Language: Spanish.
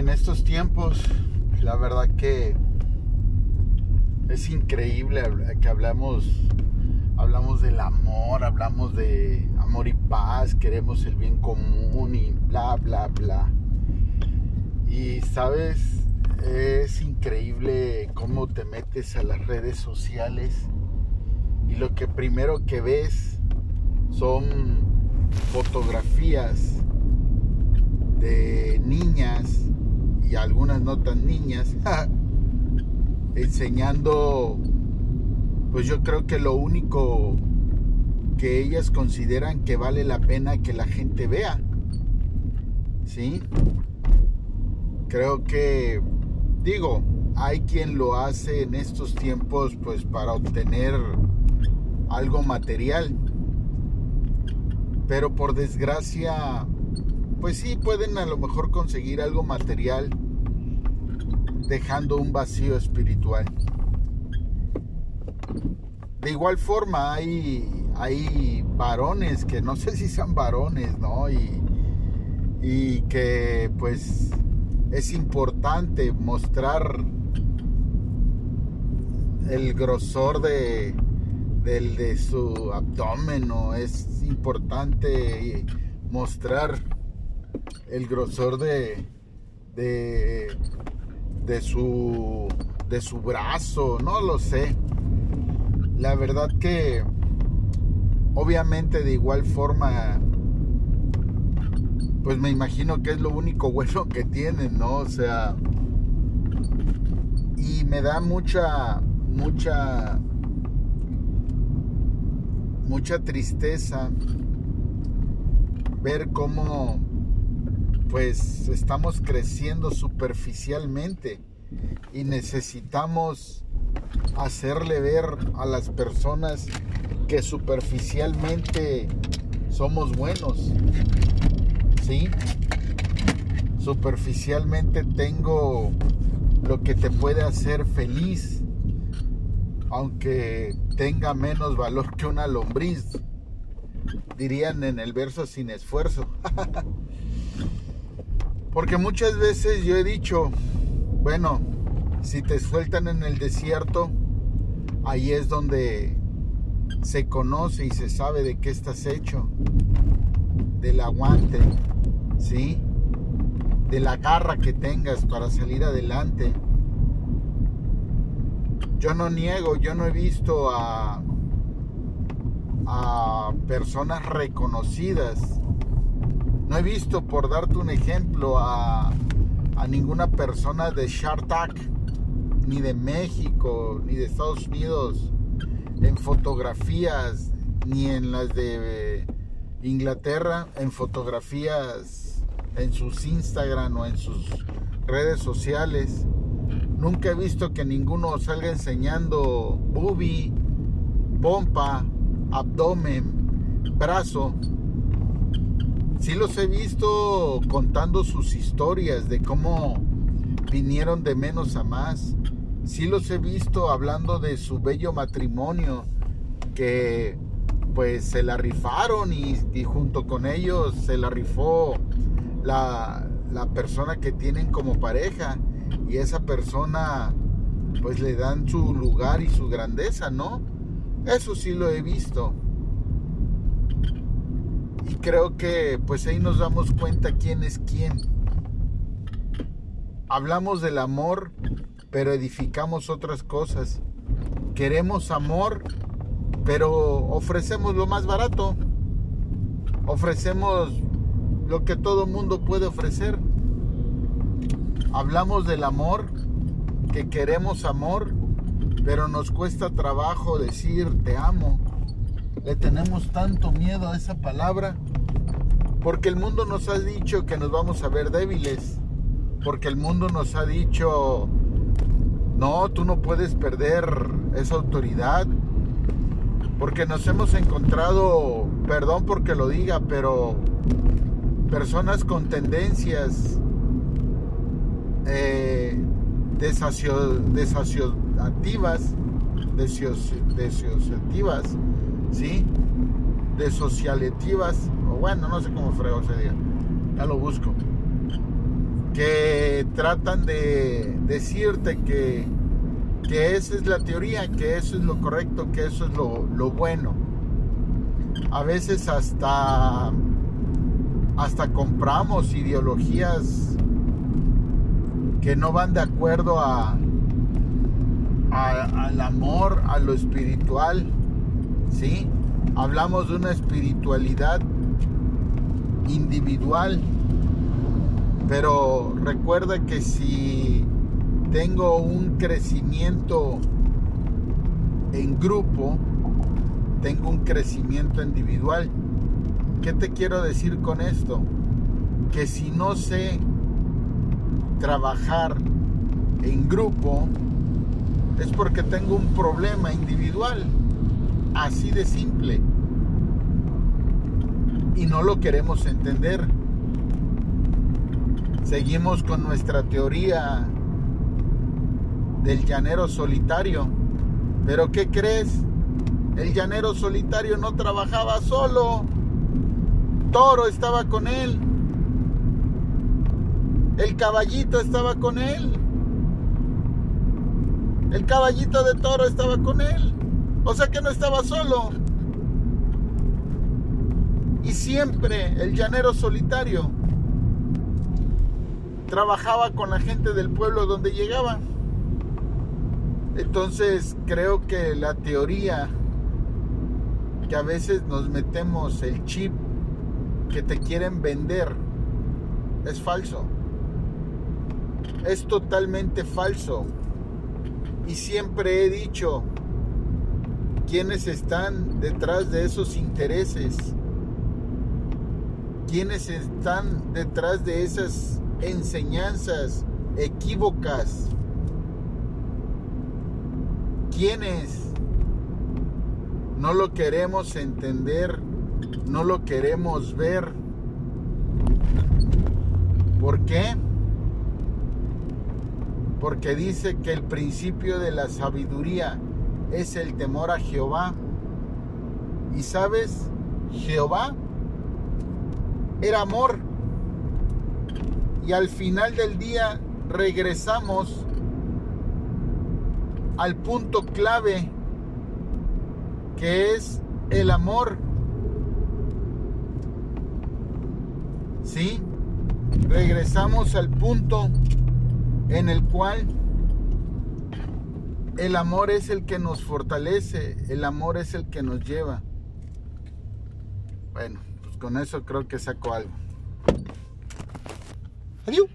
en estos tiempos, la verdad que es increíble que hablamos, hablamos del amor, hablamos de amor y paz, queremos el bien común y bla, bla, bla. Y sabes, es increíble cómo te metes a las redes sociales y lo que primero que ves son fotografías de niñas y algunas no tan niñas enseñando pues yo creo que lo único que ellas consideran que vale la pena que la gente vea ¿sí? creo que digo hay quien lo hace en estos tiempos pues para obtener algo material pero por desgracia pues sí pueden a lo mejor conseguir algo material dejando un vacío espiritual. De igual forma hay, hay varones que no sé si son varones, ¿no? Y, y que pues es importante mostrar el grosor de, del, de su abdomen, ¿no? Es importante mostrar el grosor de, de, de, su, de su brazo, no lo sé. La verdad que obviamente de igual forma, pues me imagino que es lo único bueno que tienen, ¿no? O sea, y me da mucha, mucha, mucha tristeza ver cómo pues estamos creciendo superficialmente y necesitamos hacerle ver a las personas que superficialmente somos buenos. ¿Sí? Superficialmente tengo lo que te puede hacer feliz, aunque tenga menos valor que una lombriz, dirían en el verso sin esfuerzo. Porque muchas veces yo he dicho, bueno, si te sueltan en el desierto, ahí es donde se conoce y se sabe de qué estás hecho, del aguante, ¿sí? De la garra que tengas para salir adelante. Yo no niego, yo no he visto a, a personas reconocidas no he visto, por darte un ejemplo, a, ninguna persona de Shartak, ni de México, ni de Estados Unidos, en fotografías, ni en las de Inglaterra, en fotografías en sus Instagram o en sus redes sociales. Nunca he visto que ninguno salga enseñando boobie, pompa, abdomen, brazo sí los he visto contando sus historias de cómo vinieron de menos a más. Sí los he visto hablando de su bello matrimonio que pues se la rifaron y, junto con ellos se la rifó la, la persona que tienen como pareja y esa persona pues le dan su lugar y su grandeza, ¿no? Eso sí lo he visto. Y creo que pues ahí nos damos cuenta quién es quién. Hablamos del amor, pero edificamos otras cosas. Queremos amor, pero ofrecemos lo más barato. Ofrecemos lo que todo mundo puede ofrecer. Hablamos del amor, que queremos amor, pero nos cuesta trabajo decir te amo le tenemos tanto miedo a esa palabra? Porque el mundo nos ha dicho que nos vamos a ver débiles. Porque el mundo nos ha dicho, no, tú no puedes perder esa autoridad. Porque nos hemos encontrado, perdón porque lo diga, pero personas con tendencias eh, desasociativas, ¿sí? De socialetivas, o bueno, no sé cómo frego se diga, ya lo busco, que que tratan de decirte que, que esa es la teoría, que eso es lo correcto, que eso es lo, lo bueno. A veces hasta, hasta compramos ideologías que no van de acuerdo a, al amor, a lo espiritual, ¿sí? Hablamos de una espiritualidad individual, pero recuerda que si tengo un crecimiento en grupo, tengo un crecimiento individual. ¿Qué te quiero decir con esto? Que si no sé trabajar en grupo, es porque tengo un problema individual. Así de simple. Y no lo queremos entender. Seguimos con nuestra teoría del llanero solitario. Pero ¿qué crees? El llanero solitario no trabajaba solo. Toro estaba con él. El caballito estaba con él. El caballito de toro estaba con él. O sea que no estaba solo. Y siempre el llanero solitario trabajaba con la gente del pueblo donde llegaba. Entonces creo que la teoría que a veces nos metemos el chip que te quieren vender es falso. Es totalmente falso. Y siempre he dicho quiénes están detrás de esos intereses, quiénes están detrás de esas enseñanzas equívocas, quiénes no lo queremos entender, no lo queremos ver. ¿Por qué? porque dice que el principio de la sabiduría es el temor a Jehová. Y sabes, Jehová era amor. Y al final del día regresamos al punto clave que es el amor. ¿Sí? Regresamos al punto en el cual el amor es el que nos fortalece, el amor es el que nos lleva. Bueno, pues con eso creo que saco algo. Adiós.